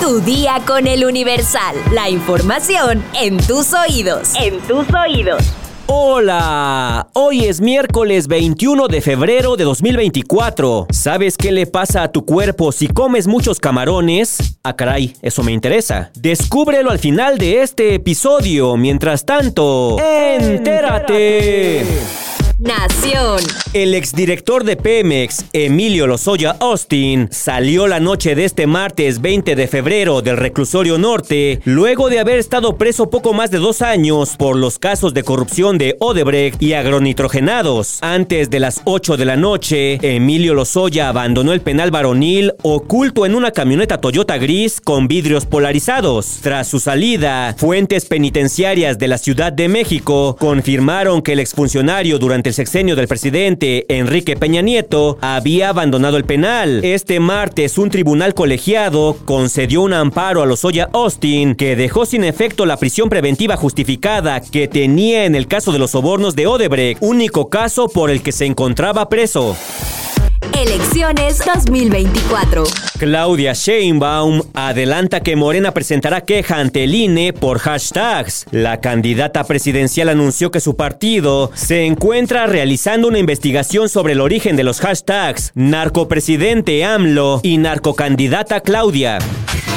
Tu día con el Universal. La información en tus oídos. En tus oídos. Hola, hoy es miércoles 21 de febrero de 2024. ¿Sabes qué le pasa a tu cuerpo si comes muchos camarones? Ah, caray, eso me interesa. Descúbrelo al final de este episodio. Mientras tanto, entérate. Nación. El exdirector de Pemex, Emilio Lozoya Austin, salió la noche de este martes 20 de febrero del reclusorio norte, luego de haber estado preso poco más de dos años por los casos de corrupción de Odebrecht y agronitrogenados. Antes de las 8 de la noche, Emilio Lozoya abandonó el penal varonil oculto en una camioneta Toyota gris con vidrios polarizados. Tras su salida, fuentes penitenciarias de la Ciudad de México confirmaron que el exfuncionario durante el sexenio del presidente Enrique Peña Nieto, había abandonado el penal. Este martes, un tribunal colegiado concedió un amparo a Lozoya Austin que dejó sin efecto la prisión preventiva justificada que tenía en el caso de los sobornos de Odebrecht, único caso por el que se encontraba preso. Elecciones 2024. Claudia Sheinbaum adelanta que Morena presentará queja ante el INE por hashtags. La candidata presidencial anunció que su partido se encuentra realizando una investigación sobre el origen de los hashtags narcopresidente AMLO y narcocandidata Claudia.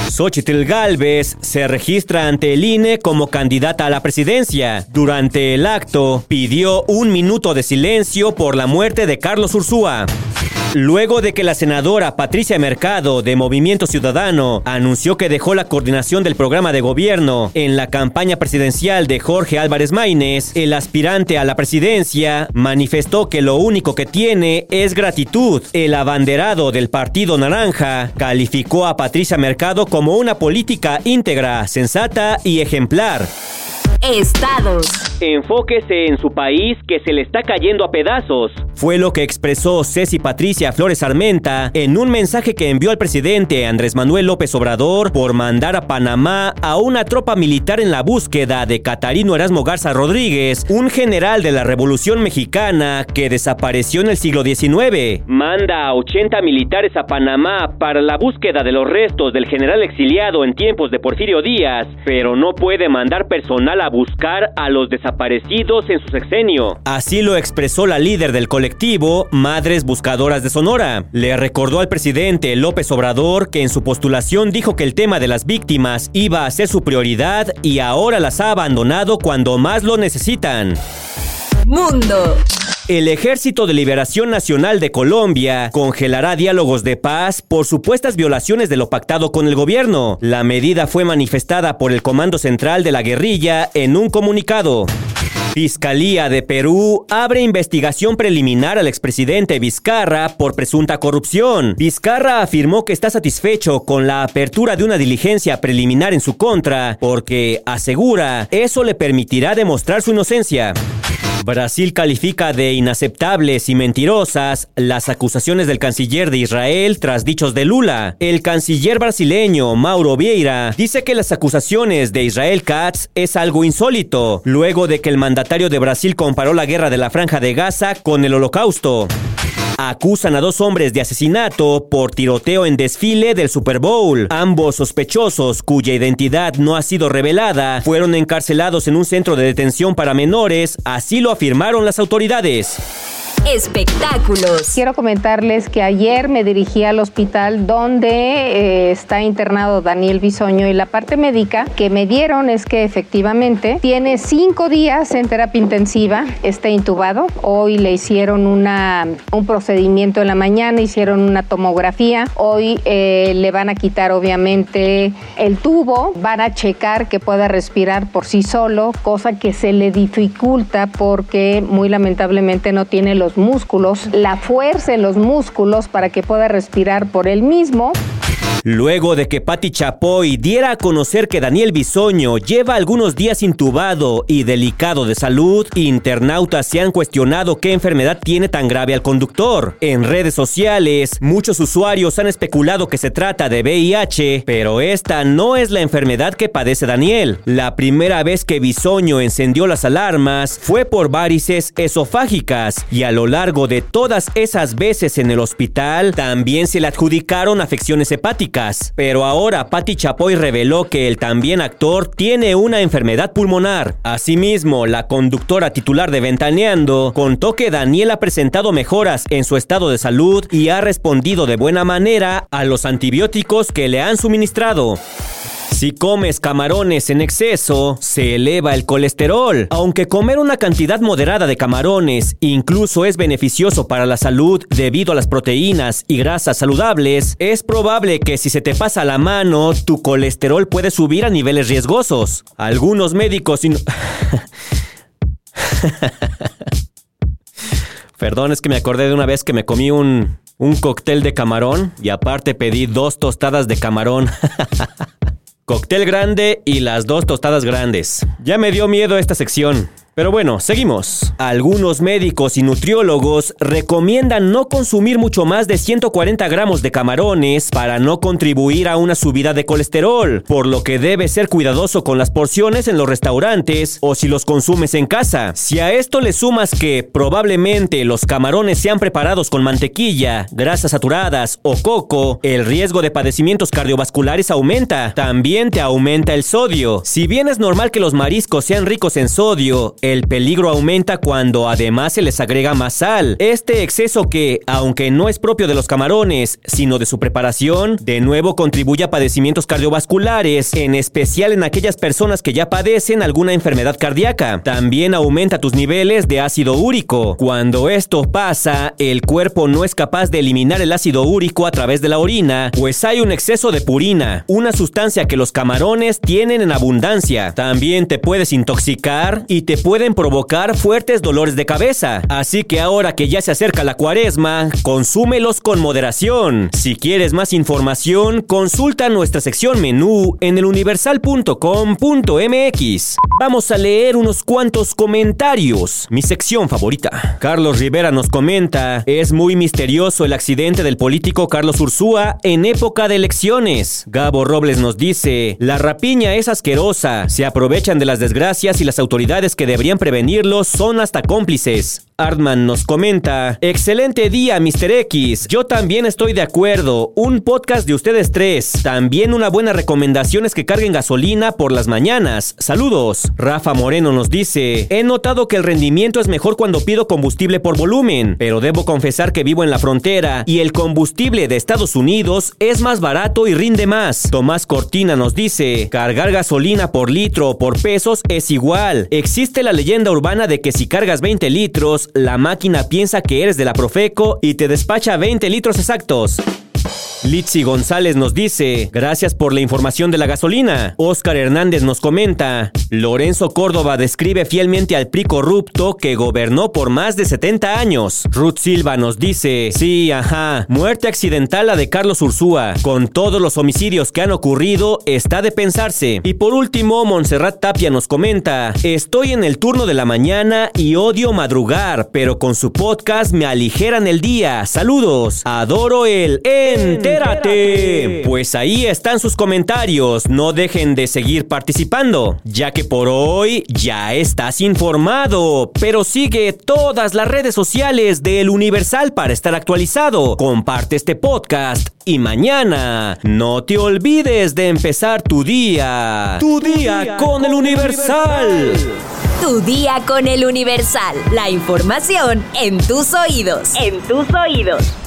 Xochitl Galvez se registra ante el INE como candidata a la presidencia. Durante el acto, pidió un minuto de silencio por la muerte de Carlos Ursúa. Luego de que la senadora Patricia Mercado de Movimiento Ciudadano anunció que dejó la coordinación del programa de gobierno en la campaña presidencial de Jorge Álvarez Maínez, el aspirante a la presidencia manifestó que lo único que tiene es gratitud. El abanderado del Partido Naranja calificó a Patricia Mercado como una política íntegra, sensata y ejemplar. Estados. Enfóquese en su país que se le está cayendo a pedazos. Fue lo que expresó Ceci Patricia Flores Armenta en un mensaje que envió al presidente Andrés Manuel López Obrador por mandar a Panamá a una tropa militar en la búsqueda de Catarino Erasmo Garza Rodríguez, un general de la Revolución Mexicana que desapareció en el siglo XIX. Manda a 80 militares a Panamá para la búsqueda de los restos del general exiliado en tiempos de Porfirio Díaz, pero no puede mandar personal a buscar a los desaparecidos en su sexenio. Así lo expresó la líder del colectivo Madres Buscadoras de Sonora. Le recordó al presidente López Obrador que en su postulación dijo que el tema de las víctimas iba a ser su prioridad y ahora las ha abandonado cuando más lo necesitan. Mundo. El Ejército de Liberación Nacional de Colombia congelará diálogos de paz por supuestas violaciones de lo pactado con el gobierno. La medida fue manifestada por el Comando Central de la Guerrilla en un comunicado. Fiscalía de Perú abre investigación preliminar al expresidente Vizcarra por presunta corrupción. Vizcarra afirmó que está satisfecho con la apertura de una diligencia preliminar en su contra porque, asegura, eso le permitirá demostrar su inocencia. Brasil califica de inaceptables y mentirosas las acusaciones del canciller de Israel tras dichos de Lula. El canciller brasileño Mauro Vieira dice que las acusaciones de Israel Katz es algo insólito, luego de que el mandatario de Brasil comparó la guerra de la franja de Gaza con el holocausto acusan a dos hombres de asesinato por tiroteo en desfile del Super Bowl. Ambos sospechosos, cuya identidad no ha sido revelada, fueron encarcelados en un centro de detención para menores, así lo afirmaron las autoridades espectáculos. Quiero comentarles que ayer me dirigí al hospital donde eh, está internado Daniel Bisoño y la parte médica que me dieron es que efectivamente tiene cinco días en terapia intensiva, está intubado. Hoy le hicieron una, un procedimiento en la mañana, hicieron una tomografía. Hoy eh, le van a quitar obviamente el tubo, van a checar que pueda respirar por sí solo, cosa que se le dificulta porque muy lamentablemente no tiene los músculos, la fuerza en los músculos para que pueda respirar por él mismo. Luego de que Patti Chapoy diera a conocer que Daniel Bisoño lleva algunos días intubado y delicado de salud, internautas se han cuestionado qué enfermedad tiene tan grave al conductor. En redes sociales, muchos usuarios han especulado que se trata de VIH, pero esta no es la enfermedad que padece Daniel. La primera vez que Bisoño encendió las alarmas fue por varices esofágicas y a lo largo de todas esas veces en el hospital también se le adjudicaron afecciones hepáticas. Pero ahora Patti Chapoy reveló que el también actor tiene una enfermedad pulmonar. Asimismo, la conductora titular de Ventaneando contó que Daniel ha presentado mejoras en su estado de salud y ha respondido de buena manera a los antibióticos que le han suministrado. Si comes camarones en exceso, se eleva el colesterol. Aunque comer una cantidad moderada de camarones incluso es beneficioso para la salud debido a las proteínas y grasas saludables, es probable que si se te pasa la mano, tu colesterol puede subir a niveles riesgosos. Algunos médicos... Perdón, es que me acordé de una vez que me comí un, un cóctel de camarón y aparte pedí dos tostadas de camarón. Cóctel grande y las dos tostadas grandes. Ya me dio miedo esta sección. Pero bueno, seguimos. Algunos médicos y nutriólogos recomiendan no consumir mucho más de 140 gramos de camarones para no contribuir a una subida de colesterol, por lo que debe ser cuidadoso con las porciones en los restaurantes o si los consumes en casa. Si a esto le sumas que probablemente los camarones sean preparados con mantequilla, grasas saturadas o coco, el riesgo de padecimientos cardiovasculares aumenta. También te aumenta el sodio. Si bien es normal que los mariscos sean ricos en sodio, el peligro aumenta cuando además se les agrega más sal. Este exceso que, aunque no es propio de los camarones, sino de su preparación, de nuevo contribuye a padecimientos cardiovasculares, en especial en aquellas personas que ya padecen alguna enfermedad cardíaca. También aumenta tus niveles de ácido úrico. Cuando esto pasa, el cuerpo no es capaz de eliminar el ácido úrico a través de la orina, pues hay un exceso de purina, una sustancia que los camarones tienen en abundancia. También te puedes intoxicar y te puede pueden provocar fuertes dolores de cabeza. Así que ahora que ya se acerca la cuaresma, consúmelos con moderación. Si quieres más información, consulta nuestra sección menú en eluniversal.com.mx. Vamos a leer unos cuantos comentarios. Mi sección favorita. Carlos Rivera nos comenta, es muy misterioso el accidente del político Carlos Ursúa en época de elecciones. Gabo Robles nos dice, la rapiña es asquerosa, se aprovechan de las desgracias y las autoridades que deberían prevenirlos son hasta cómplices. Artman nos comenta, excelente día Mr. X, yo también estoy de acuerdo, un podcast de ustedes tres, también una buena recomendación es que carguen gasolina por las mañanas, saludos. Rafa Moreno nos dice, he notado que el rendimiento es mejor cuando pido combustible por volumen, pero debo confesar que vivo en la frontera y el combustible de Estados Unidos es más barato y rinde más. Tomás Cortina nos dice, cargar gasolina por litro o por pesos es igual, existe la leyenda urbana de que si cargas 20 litros, la máquina piensa que eres de la Profeco y te despacha 20 litros exactos. Litsi González nos dice, gracias por la información de la gasolina. Oscar Hernández nos comenta, Lorenzo Córdoba describe fielmente al PRI corrupto que gobernó por más de 70 años. Ruth Silva nos dice, sí, ajá, muerte accidental la de Carlos Ursúa. Con todos los homicidios que han ocurrido, está de pensarse. Y por último, Montserrat Tapia nos comenta, estoy en el turno de la mañana y odio madrugar, pero con su podcast me aligeran el día. Saludos, adoro el entérate. Pues ahí están sus comentarios. No dejen de seguir participando, ya que por hoy ya estás informado. Pero sigue todas las redes sociales del Universal para estar actualizado. Comparte este podcast y mañana no te olvides de empezar tu día. Tu día con el Universal. Tu día con el Universal. La información en tus oídos. En tus oídos.